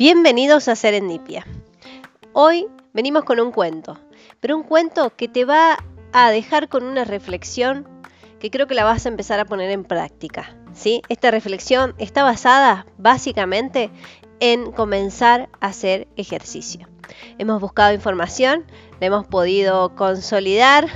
Bienvenidos a Serendipia. Hoy venimos con un cuento, pero un cuento que te va a dejar con una reflexión que creo que la vas a empezar a poner en práctica. ¿sí? Esta reflexión está basada básicamente en comenzar a hacer ejercicio. Hemos buscado información, la hemos podido consolidar,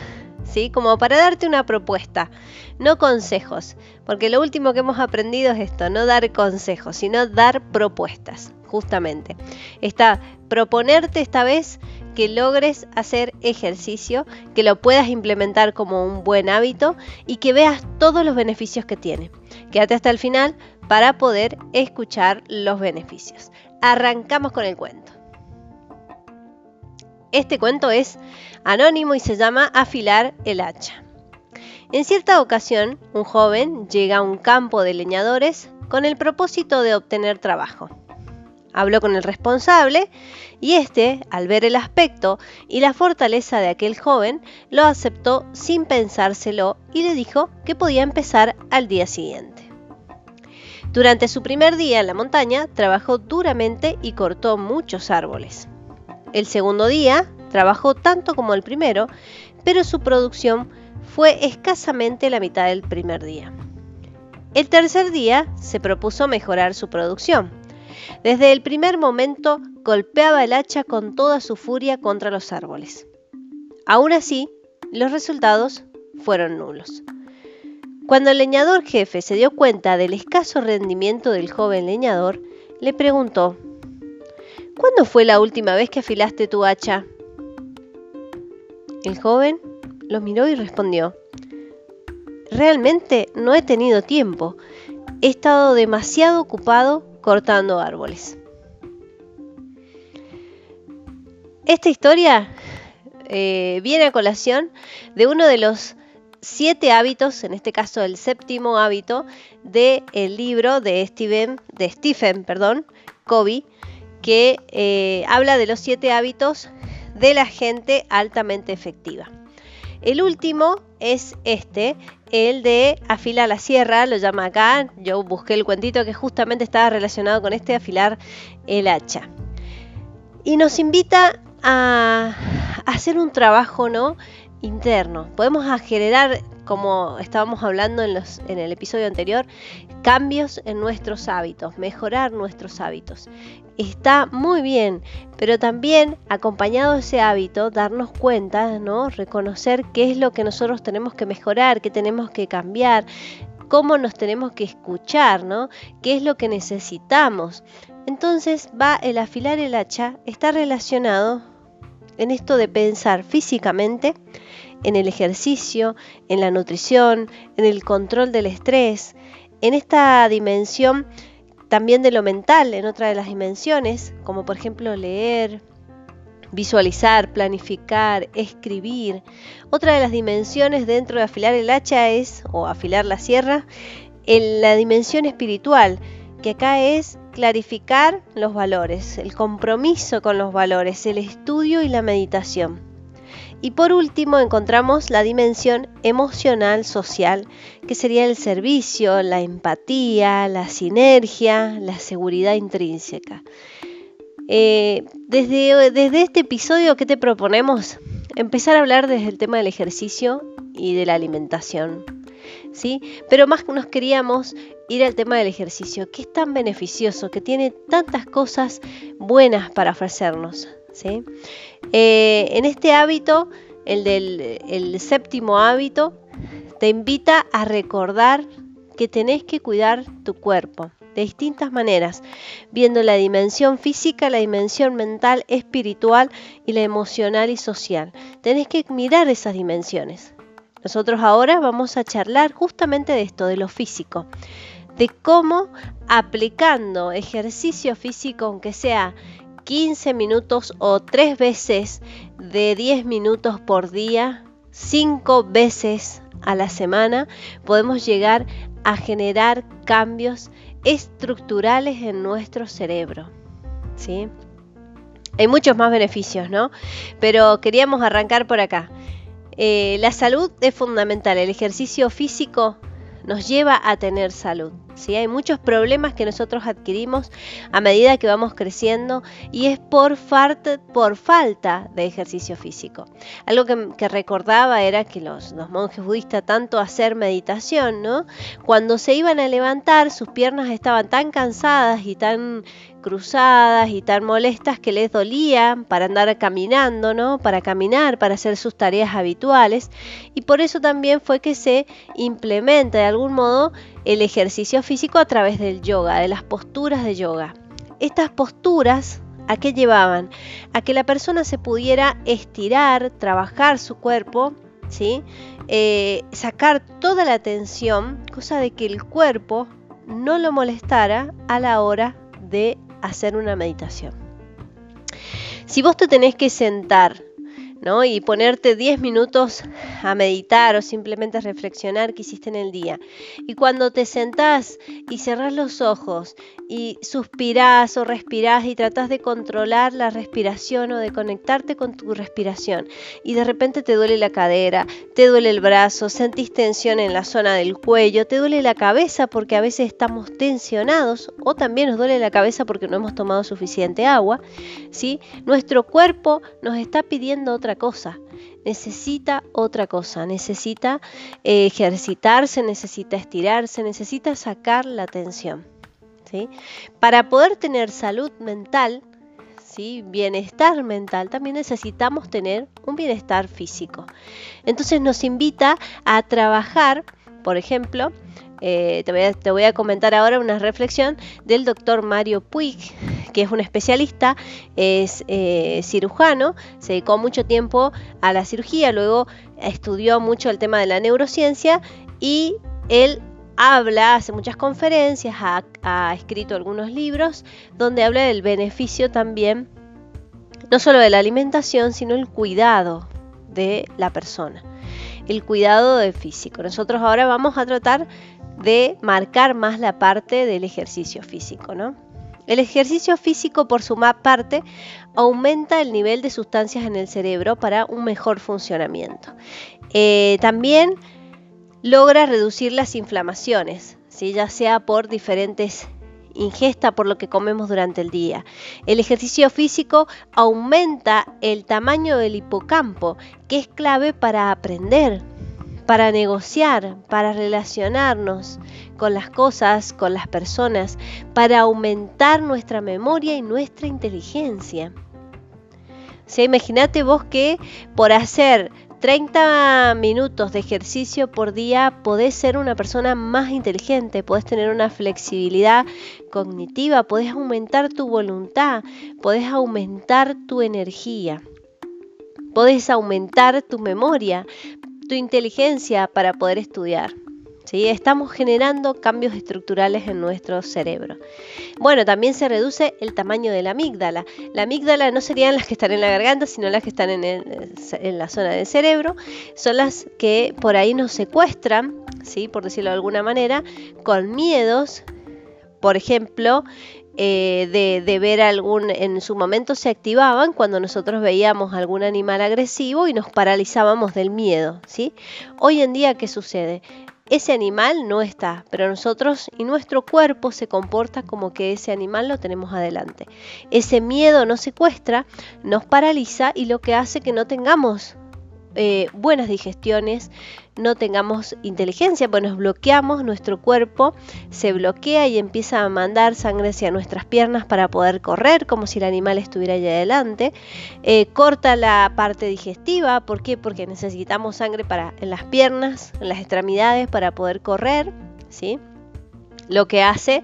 Como para darte una propuesta, no consejos, porque lo último que hemos aprendido es esto, no dar consejos, sino dar propuestas, justamente. Está proponerte esta vez que logres hacer ejercicio, que lo puedas implementar como un buen hábito y que veas todos los beneficios que tiene. Quédate hasta el final para poder escuchar los beneficios. Arrancamos con el cuento. Este cuento es anónimo y se llama Afilar el hacha. En cierta ocasión, un joven llega a un campo de leñadores con el propósito de obtener trabajo. Habló con el responsable y este, al ver el aspecto y la fortaleza de aquel joven, lo aceptó sin pensárselo y le dijo que podía empezar al día siguiente. Durante su primer día en la montaña, trabajó duramente y cortó muchos árboles. El segundo día, trabajó tanto como el primero, pero su producción fue escasamente la mitad del primer día. El tercer día se propuso mejorar su producción desde el primer momento golpeaba el hacha con toda su furia contra los árboles. Aún así, los resultados fueron nulos. Cuando el leñador jefe se dio cuenta del escaso rendimiento del joven leñador, le preguntó, ¿Cuándo fue la última vez que afilaste tu hacha? El joven lo miró y respondió, Realmente no he tenido tiempo. He estado demasiado ocupado cortando árboles. Esta historia eh, viene a colación de uno de los siete hábitos, en este caso el séptimo hábito, del libro de Stephen, de Stephen perdón, Covey, que eh, habla de los siete hábitos de la gente altamente efectiva. El último es este, el de afilar la sierra, lo llama acá. Yo busqué el cuentito que justamente estaba relacionado con este afilar el hacha. Y nos invita a hacer un trabajo ¿no? interno. Podemos generar, como estábamos hablando en, los, en el episodio anterior, cambios en nuestros hábitos, mejorar nuestros hábitos está muy bien, pero también acompañado de ese hábito, darnos cuenta, ¿no? Reconocer qué es lo que nosotros tenemos que mejorar, qué tenemos que cambiar, cómo nos tenemos que escuchar, ¿no? ¿Qué es lo que necesitamos? Entonces va el afilar el hacha, está relacionado en esto de pensar físicamente, en el ejercicio, en la nutrición, en el control del estrés, en esta dimensión también de lo mental en otra de las dimensiones, como por ejemplo leer, visualizar, planificar, escribir. Otra de las dimensiones dentro de afilar el hacha es, o afilar la sierra, en la dimensión espiritual, que acá es clarificar los valores, el compromiso con los valores, el estudio y la meditación. Y por último encontramos la dimensión emocional social, que sería el servicio, la empatía, la sinergia, la seguridad intrínseca. Eh, desde, desde este episodio, ¿qué te proponemos? Empezar a hablar desde el tema del ejercicio y de la alimentación. ¿Sí? Pero más nos queríamos ir al tema del ejercicio, que es tan beneficioso, que tiene tantas cosas buenas para ofrecernos. Eh, en este hábito, el del séptimo hábito, te invita a recordar que tenés que cuidar tu cuerpo de distintas maneras, viendo la dimensión física, la dimensión mental, espiritual y la emocional y social. Tenés que mirar esas dimensiones. Nosotros ahora vamos a charlar justamente de esto, de lo físico, de cómo aplicando ejercicio físico, aunque sea 15 minutos o 3 veces de 10 minutos por día, 5 veces a la semana, podemos llegar a generar cambios estructurales en nuestro cerebro. ¿sí? Hay muchos más beneficios, ¿no? Pero queríamos arrancar por acá. Eh, la salud es fundamental. El ejercicio físico nos lleva a tener salud. ¿sí? Hay muchos problemas que nosotros adquirimos a medida que vamos creciendo y es por, falta de ejercicio físico. Algo que, recordaba era que los, los, monjes budistas, tanto hacer meditación, ¿no? cuando se iban a levantar, sus piernas estaban tan cansadas y tan cruzadas y tan molestas que les dolían para andar caminando, ¿no? Para caminar, para hacer sus tareas habituales. Y por eso también fue que se implementa de algún modo el ejercicio físico a través del yoga, de las posturas de yoga. Estas posturas ¿A qué llevaban? A que la persona se pudiera estirar, trabajar su cuerpo, ¿sí? Eh, sacar toda la tensión, cosa de que el cuerpo no lo molestara a la hora de hacer una meditación. Si vos te tenés que sentar y ponerte 10 minutos a meditar o simplemente a reflexionar que hiciste en el día. Y cuando te sentás y cerrás los ojos y suspirás o respirás y tratás de controlar la respiración o de conectarte con tu respiración y de repente te duele la cadera, te duele el brazo, sentís tensión en la zona del cuello, te duele la cabeza porque a veces estamos tensionados o también nos duele la cabeza porque no hemos tomado suficiente agua, ¿sí? Nuestro cuerpo nos está pidiendo otra cosa, necesita otra cosa, necesita eh, ejercitarse, necesita estirarse, necesita sacar la tensión. ¿sí? Para poder tener salud mental, ¿sí? bienestar mental, también necesitamos tener un bienestar físico. Entonces nos invita a trabajar, por ejemplo, eh, te, voy a, comentar ahora una reflexión del doctor Mario Puig, que es un especialista, es eh, cirujano, se dedicó mucho tiempo a la cirugía, luego estudió mucho el tema de la neurociencia y él habla, hace muchas conferencias, ha, escrito algunos libros donde habla del beneficio también, no solo de la alimentación, sino el cuidado de la persona, el cuidado del físico. Nosotros ahora vamos a tratar de marcar más la parte del ejercicio físico, ¿no? El ejercicio físico, por su parte, aumenta el nivel de sustancias en el cerebro para un mejor funcionamiento. Eh, también logra reducir las inflamaciones, ya sea por diferentes ingesta por lo que comemos durante el día. El ejercicio físico aumenta el tamaño del hipocampo, que es clave para aprender, para negociar, para relacionarnos con las cosas, con las personas, para aumentar nuestra memoria y nuestra inteligencia. O imagínate vos que por hacer 30 minutos de ejercicio por día podés ser una persona más inteligente, podés tener una flexibilidad cognitiva, podés aumentar tu voluntad, podés aumentar tu energía, podés aumentar tu memoria, tu inteligencia para poder estudiar. ¿sí? Estamos generando cambios estructurales en nuestro cerebro. Bueno, también se reduce el tamaño de la amígdala. La amígdala no serían las que están en la garganta, sino las que están en, la zona del cerebro. Son las que por ahí nos secuestran, ¿sí? por decirlo de alguna manera, con miedos. Por ejemplo, eh, de, ver algún, en su momento se activaban cuando nosotros veíamos algún animal agresivo y nos paralizábamos del miedo, ¿sí? Hoy en día, ¿qué sucede? Ese animal no está, pero nosotros y nuestro cuerpo se comporta como que ese animal lo tenemos adelante. Ese miedo nos secuestra, nos paraliza y lo que hace que no tengamos eh, buenas digestiones, no tengamos inteligencia, pues nos bloqueamos, nuestro cuerpo se bloquea y empieza a mandar sangre hacia nuestras piernas para poder correr, como si el animal estuviera allá adelante. Eh, corta la parte digestiva, ¿por qué? Porque necesitamos sangre para, en las piernas, en las extremidades para poder correr, ¿sí? Lo que hace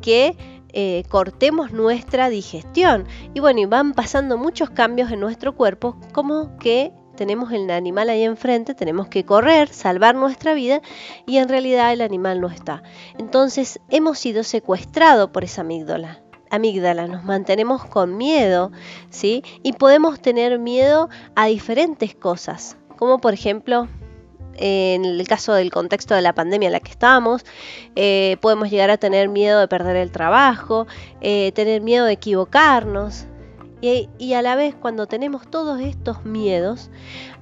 que eh, cortemos nuestra digestión. Y bueno, y van pasando muchos cambios en nuestro cuerpo, como que tenemos el animal ahí enfrente, tenemos que correr, salvar nuestra vida y en realidad el animal no está. Entonces hemos sido secuestrados por esa amígdala. Amígdala, nos mantenemos con miedo, ¿sí? Y podemos tener miedo a diferentes cosas, como por ejemplo en el caso del contexto de la pandemia en la que estamos, eh, podemos llegar a tener miedo de perder el trabajo, eh, tener miedo de equivocarnos, y, a la vez cuando tenemos todos estos miedos,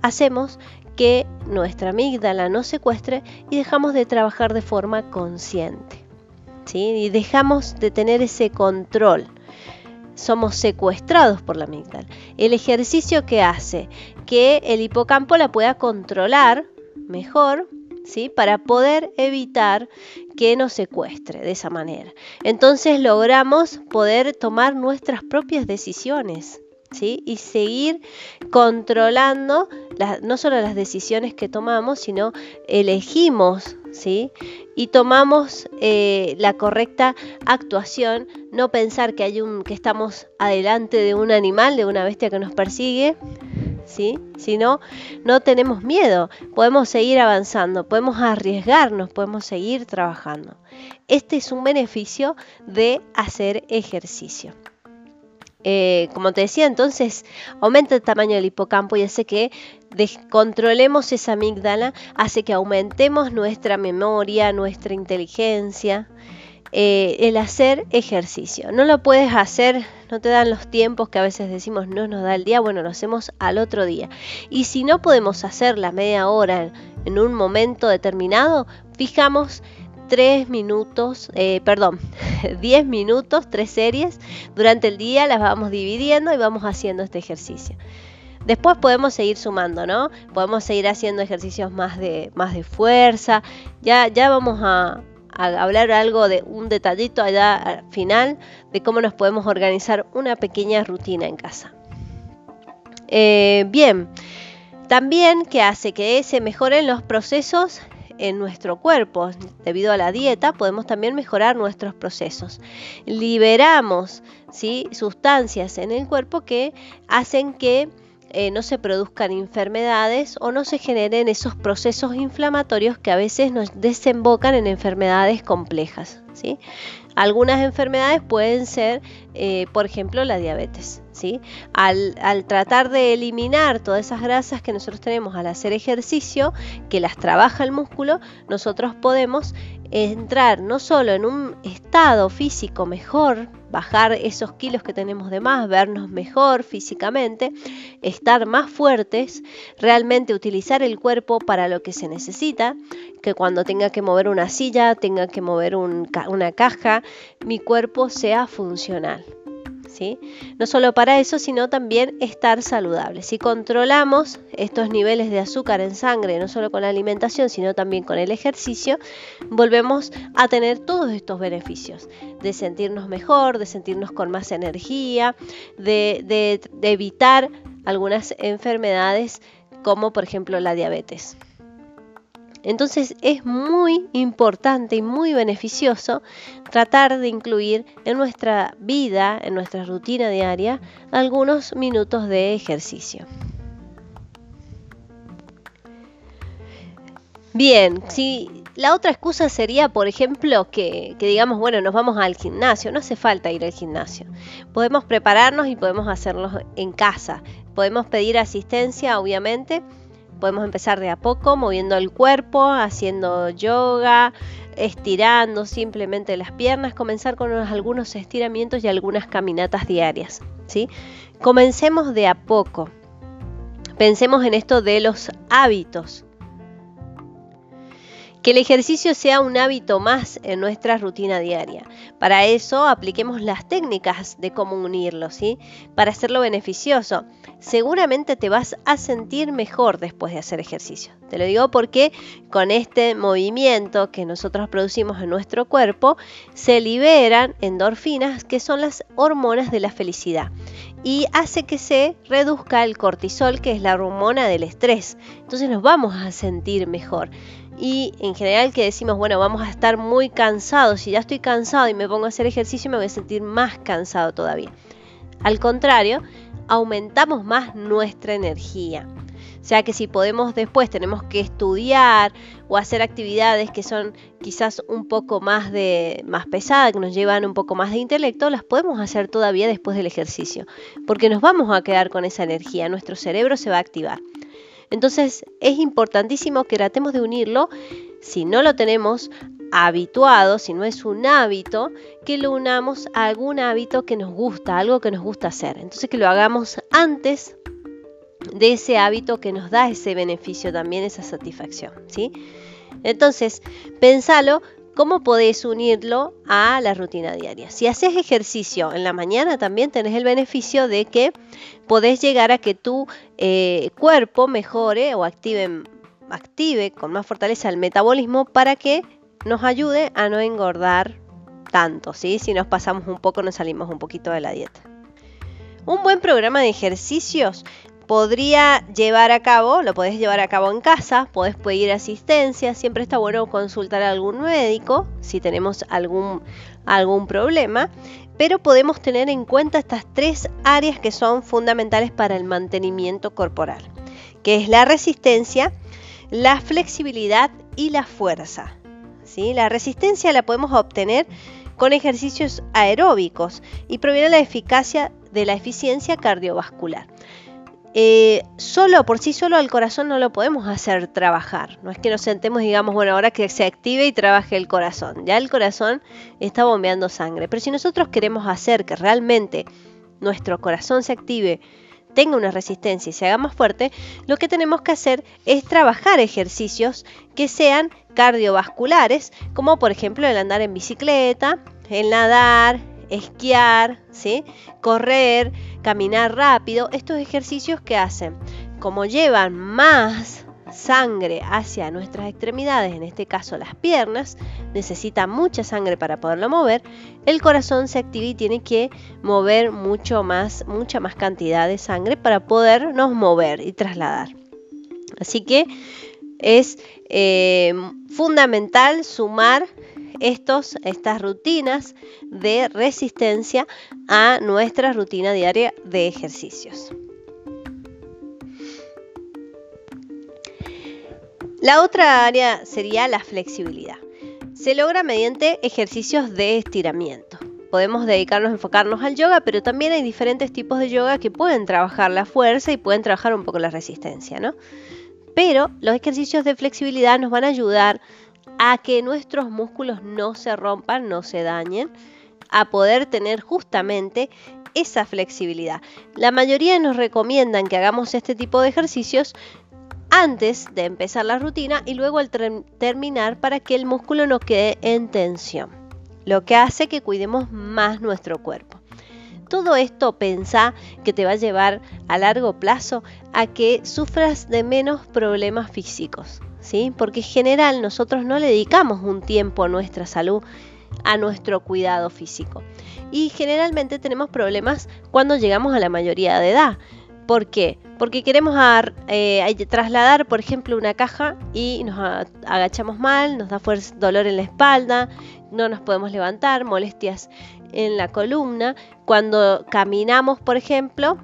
hacemos que nuestra amígdala nos secuestre y dejamos de trabajar de forma consciente. ¿sí? Y dejamos de tener ese control. Somos secuestrados por la amígdala. El ejercicio que hace que el hipocampo la pueda controlar mejor, ¿sí? Para poder evitar que nos secuestre de esa manera. Entonces logramos poder tomar nuestras propias decisiones. ¿Sí? y seguir controlando no solo las decisiones que tomamos, sino elegimos ¿sí? y tomamos eh, la correcta actuación, no pensar que, hay un, que estamos adelante de un animal, de una bestia que nos persigue, ¿sí? Si no, no tenemos miedo, podemos seguir avanzando, podemos arriesgarnos, podemos seguir trabajando. Este es un beneficio de hacer ejercicio. Eh, como te decía, entonces aumenta el tamaño del hipocampo y hace que descontrolemos esa amígdala, hace que aumentemos nuestra memoria, nuestra inteligencia, eh, el hacer ejercicio. No lo puedes hacer, no te dan los tiempos que a veces decimos no nos da el día, bueno, lo hacemos al otro día. Y si no podemos hacer la media hora en un momento determinado, fijamos tres minutos, eh, perdón, 10 minutos, tres series durante el día, las vamos dividiendo y vamos haciendo este ejercicio. Después podemos seguir sumando, ¿no? Podemos seguir haciendo ejercicios más de, más de fuerza. Ya, ya vamos a, hablar algo de un detallito allá al final de cómo nos podemos organizar una pequeña rutina en casa. Eh, bien, también que hace que se mejoren los procesos en nuestro cuerpo. Debido a la dieta podemos también mejorar nuestros procesos. Liberamos ¿sí? sustancias en el cuerpo que hacen que eh, no se produzcan enfermedades o no se generen esos procesos inflamatorios que a veces nos desembocan en enfermedades complejas. ¿sí? Algunas enfermedades pueden ser, eh, por ejemplo, la diabetes. Al, tratar de eliminar todas esas grasas que nosotros tenemos al hacer ejercicio, que las trabaja el músculo, nosotros podemos entrar no solo en un estado físico mejor, bajar esos kilos que tenemos de más, vernos mejor físicamente, estar más fuertes, realmente utilizar el cuerpo para lo que se necesita, que cuando tenga que mover una silla, tenga que mover una caja, mi cuerpo sea funcional. No solo para eso, sino también estar saludable. Si controlamos estos niveles de azúcar en sangre, no solo con la alimentación, sino también con el ejercicio, volvemos a tener todos estos beneficios, de sentirnos mejor, de sentirnos con más energía, de evitar algunas enfermedades como por ejemplo la diabetes. Entonces es muy importante y muy beneficioso tratar de incluir en nuestra vida, en nuestra rutina diaria, algunos minutos de ejercicio. Bien, si la otra excusa sería, por ejemplo, que, digamos, bueno, nos vamos al gimnasio, no hace falta ir al gimnasio. Podemos prepararnos y podemos hacerlo en casa. Podemos pedir asistencia, obviamente, podemos empezar de a poco, moviendo el cuerpo, haciendo yoga, estirando simplemente las piernas, comenzar con algunos estiramientos y algunas caminatas diarias. ¿sí? Comencemos de a poco. Pensemos en esto de los hábitos. Que el ejercicio sea un hábito más en nuestra rutina diaria. Para eso apliquemos las técnicas de cómo unirlo, ¿sí? Para hacerlo beneficioso. Seguramente te vas a sentir mejor después de hacer ejercicio. Te lo digo porque con este movimiento que nosotros producimos en nuestro cuerpo se liberan endorfinas que son las hormonas de la felicidad y hace que se reduzca el cortisol que es la hormona del estrés. Entonces nos vamos a sentir mejor y en general que decimos, bueno, vamos a estar muy cansados, si ya estoy cansado y me pongo a hacer ejercicio me voy a sentir más cansado todavía. Al contrario, aumentamos más nuestra energía. O sea que si podemos después, tenemos que estudiar o hacer actividades que son quizás un poco más de más pesadas, que nos llevan un poco más de intelecto, las podemos hacer todavía después del ejercicio, porque nos vamos a quedar con esa energía, nuestro cerebro se va a activar. Entonces es importantísimo que tratemos de unirlo, si no lo tenemos habituado, si no es un hábito, que lo unamos a algún hábito que nos gusta, algo que nos gusta hacer. Entonces que lo hagamos antes de ese hábito que nos da ese beneficio también, esa satisfacción, ¿sí? Entonces, pensalo ¿Cómo podés unirlo a la rutina diaria? Si haces ejercicio en la mañana, también tenés el beneficio de que podés llegar a que tu eh, cuerpo mejore o active, active con más fortaleza el metabolismo para que nos ayude a no engordar tanto, ¿sí? Si nos pasamos un poco, nos salimos un poquito de la dieta. Un buen programa de ejercicios podría llevar a cabo, lo podés llevar a cabo en casa, podés pedir asistencia, siempre está bueno consultar a algún médico si tenemos algún, algún problema, pero podemos tener en cuenta estas tres áreas que son fundamentales para el mantenimiento corporal, que es la resistencia, la flexibilidad y la fuerza. ¿sí? La resistencia la podemos obtener con ejercicios aeróbicos y proviene de la eficacia de la eficiencia cardiovascular. Eh, solo, por sí solo al corazón no lo podemos hacer trabajar. No es que nos sentemos y digamos, bueno, ahora que se active y trabaje el corazón. Ya el corazón está bombeando sangre. Pero si nosotros queremos hacer que realmente nuestro corazón se active, tenga una resistencia y se haga más fuerte, lo que tenemos que hacer es trabajar ejercicios que sean cardiovasculares, como por ejemplo el andar en bicicleta, el nadar, esquiar, ¿sí? correr, caminar rápido, estos ejercicios que hacen, como llevan más sangre hacia nuestras extremidades, en este caso las piernas, necesita mucha sangre para poderlo mover, el corazón se activa y tiene que mover mucho más, mucha más cantidad de sangre para podernos mover y trasladar. Así que es eh, fundamental sumar estas rutinas de resistencia a nuestra rutina diaria de ejercicios. La otra área sería la flexibilidad. Se logra mediante ejercicios de estiramiento. Podemos dedicarnos a enfocarnos al yoga, pero también hay diferentes tipos de yoga que pueden trabajar la fuerza y pueden trabajar un poco la resistencia, ¿no? Pero los ejercicios de flexibilidad nos van a ayudar a que nuestros músculos no se rompan, no se dañen, a poder tener justamente esa flexibilidad. La mayoría nos recomiendan que hagamos este tipo de ejercicios antes de empezar la rutina y luego al terminar para que el músculo no quede en tensión, lo que hace que cuidemos más nuestro cuerpo. Todo esto pensá que te va a llevar a largo plazo a que sufras de menos problemas físicos. Porque en general nosotros no le dedicamos un tiempo a nuestra salud, a nuestro cuidado físico. Y generalmente tenemos problemas cuando llegamos a la mayoría de edad. ¿Por qué? Porque queremos eh, trasladar, por ejemplo, una caja y nos agachamos mal, nos da dolor en la espalda, no nos podemos levantar, molestias en la columna. Cuando caminamos, por ejemplo,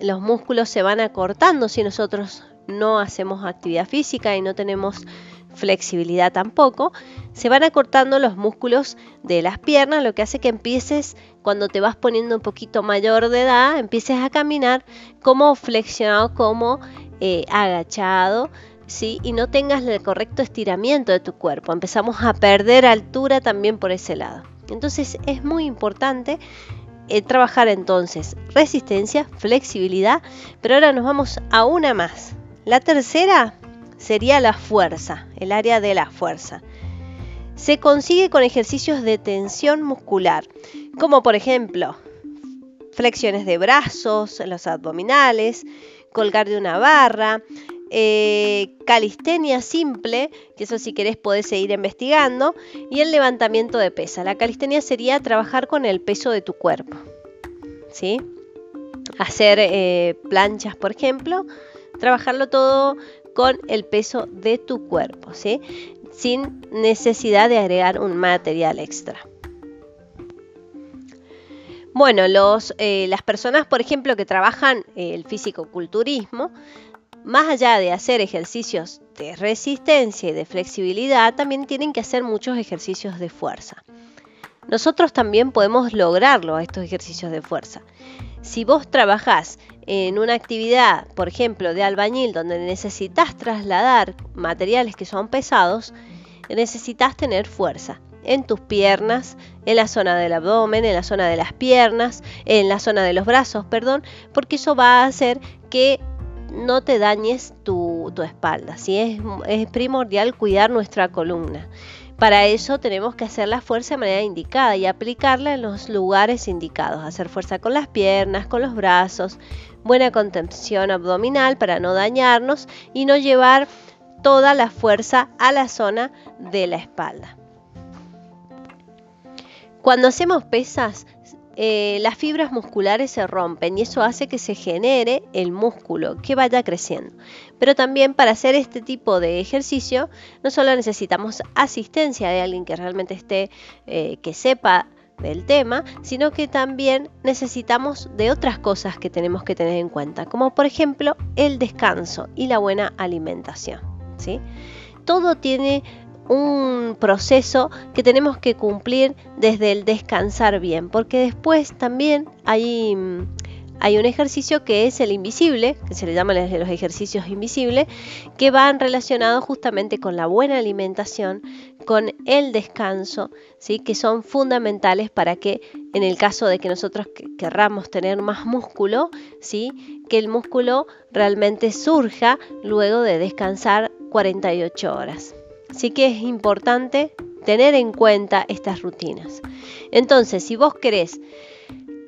los músculos se van acortando si nosotros no hacemos actividad física y no tenemos flexibilidad tampoco, se van acortando los músculos de las piernas, lo que hace que empieces, cuando te vas poniendo un poquito mayor de edad, empieces a caminar como flexionado, como eh, agachado, ¿sí? y no tengas el correcto estiramiento de tu cuerpo. Empezamos a perder altura también por ese lado. Entonces es muy importante eh, trabajar entonces resistencia, flexibilidad, pero ahora nos vamos a una más. La tercera sería la fuerza, el área de la fuerza. Se consigue con ejercicios de tensión muscular, como por ejemplo flexiones de brazos, los abdominales, colgar de una barra, eh, calistenia simple, que eso si querés podés seguir investigando, y el levantamiento de pesa. La calistenia sería trabajar con el peso de tu cuerpo, ¿sí? Hacer eh, planchas, por ejemplo, trabajarlo todo con el peso de tu cuerpo, sin necesidad de agregar un material extra. Bueno, los, eh, las personas, por ejemplo, que trabajan el físico-culturismo, más allá de hacer ejercicios de resistencia y de flexibilidad, también tienen que hacer muchos ejercicios de fuerza. Nosotros también podemos lograrlo a estos ejercicios de fuerza. Si vos trabajás en una actividad, por ejemplo, de albañil, donde necesitas trasladar materiales que son pesados, necesitas tener fuerza en tus piernas, en la zona del abdomen, en la zona de las piernas, en la zona de los brazos, perdón, porque eso va a hacer que no te dañes tu, espalda. ¿sí? Es, es primordial cuidar nuestra columna. Para eso tenemos que hacer la fuerza de manera indicada y aplicarla en los lugares indicados. Hacer fuerza con las piernas, con los brazos, buena contención abdominal para no dañarnos y no llevar toda la fuerza a la zona de la espalda. Cuando hacemos pesas, eh, las fibras musculares se rompen y eso hace que se genere el músculo, que vaya creciendo. Pero también para hacer este tipo de ejercicio, no solo necesitamos asistencia de alguien que realmente esté, eh, que sepa del tema, sino que también necesitamos de otras cosas que tenemos que tener en cuenta, como por ejemplo el descanso y la buena alimentación. ¿sí? Todo tiene un proceso que tenemos que cumplir desde el descansar bien, porque después también hay, hay un ejercicio que es el invisible, que se le llama los ejercicios invisibles, que van relacionados justamente con la buena alimentación, con el descanso, ¿sí? que son fundamentales para que en el caso de que nosotros querramos tener más músculo, ¿sí? que el músculo realmente surja luego de descansar 48 horas. Así que es importante tener en cuenta estas rutinas. Entonces, si vos querés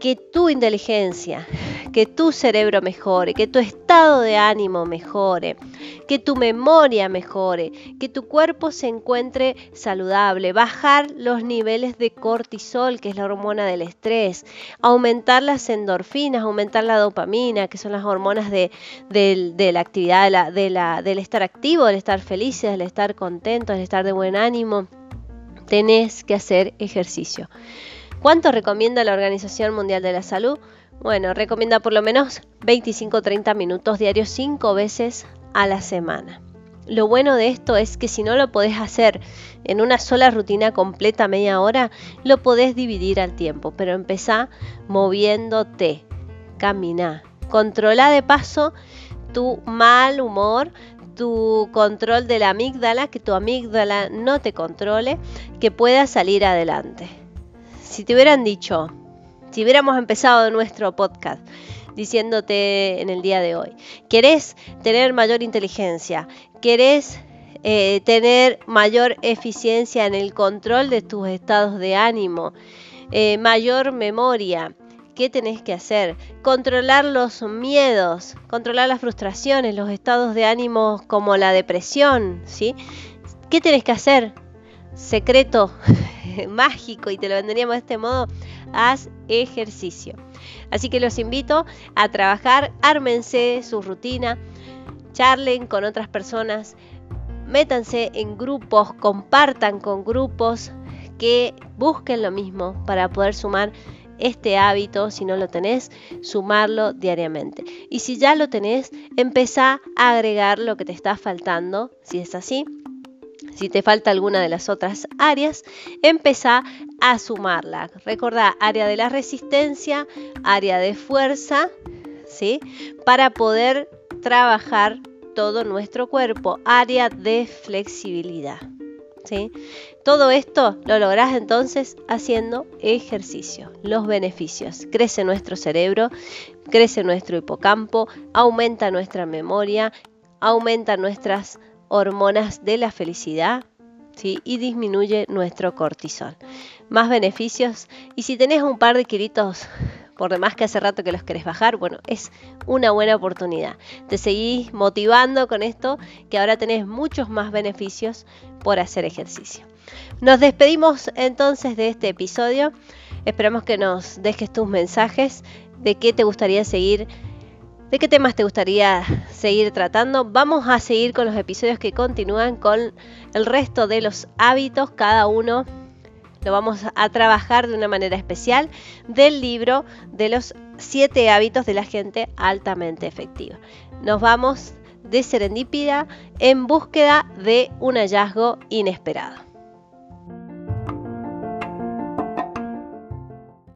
que tu inteligencia, que tu cerebro mejore, que tu estado de ánimo mejore, que tu memoria mejore, que tu cuerpo se encuentre saludable, bajar los niveles de cortisol, que es la hormona del estrés, aumentar las endorfinas, aumentar la dopamina, que son las hormonas de, la actividad, del estar activo, del estar feliz, del estar contento, del estar de buen ánimo, tenés que hacer ejercicio. ¿Cuánto recomienda la Organización Mundial de la Salud? Bueno, recomienda por lo menos 25-30 minutos diarios 5 veces a la semana. Lo bueno de esto es que si no lo podés hacer en una sola rutina completa media hora, lo podés dividir al tiempo, pero empezá moviéndote, camina, controla de paso tu mal humor, tu control de la amígdala, que tu amígdala no te controle, que puedas salir adelante si te hubieran dicho, si hubiéramos empezado nuestro podcast diciéndote en el día de hoy, ¿querés tener mayor inteligencia? ¿Querés eh, tener mayor eficiencia en el control de tus estados de ánimo? Eh, mayor memoria. ¿Qué tenés que hacer? Controlar los miedos, controlar las frustraciones, los estados de ánimo como la depresión, ¿sí? ¿Qué tenés que hacer? Secreto mágico y te lo venderíamos de este modo, haz ejercicio. Así que los invito a trabajar, ármense su rutina, charlen con otras personas, métanse en grupos, compartan con grupos que busquen lo mismo para poder sumar este hábito, si no lo tenés, sumarlo diariamente. Y si ya lo tenés, empezá a agregar lo que te está faltando, si es así, si te falta alguna de las otras áreas, empezá a sumarla. Recordá, área de la resistencia, área de fuerza, ¿sí? Para poder trabajar todo nuestro cuerpo, área de flexibilidad. ¿sí? Todo esto lo lográs entonces haciendo ejercicio. Los beneficios. Crece nuestro cerebro, crece nuestro hipocampo, aumenta nuestra memoria, aumenta nuestras hormonas de la felicidad ¿sí? y disminuye nuestro cortisol. Más beneficios. Y si tenés un par de kilitos por demás que hace rato que los querés bajar, bueno, es una buena oportunidad. Te seguís motivando con esto, que ahora tenés muchos más beneficios por hacer ejercicio. Nos despedimos entonces de este episodio. Esperamos que nos dejes tus mensajes de qué te gustaría seguir ¿De qué temas te gustaría seguir tratando? Vamos a seguir con los episodios que continúan con el resto de los hábitos, cada uno lo vamos a trabajar de una manera especial del libro de los siete hábitos de la gente altamente efectiva. Nos vamos de serendipia en búsqueda de un hallazgo inesperado.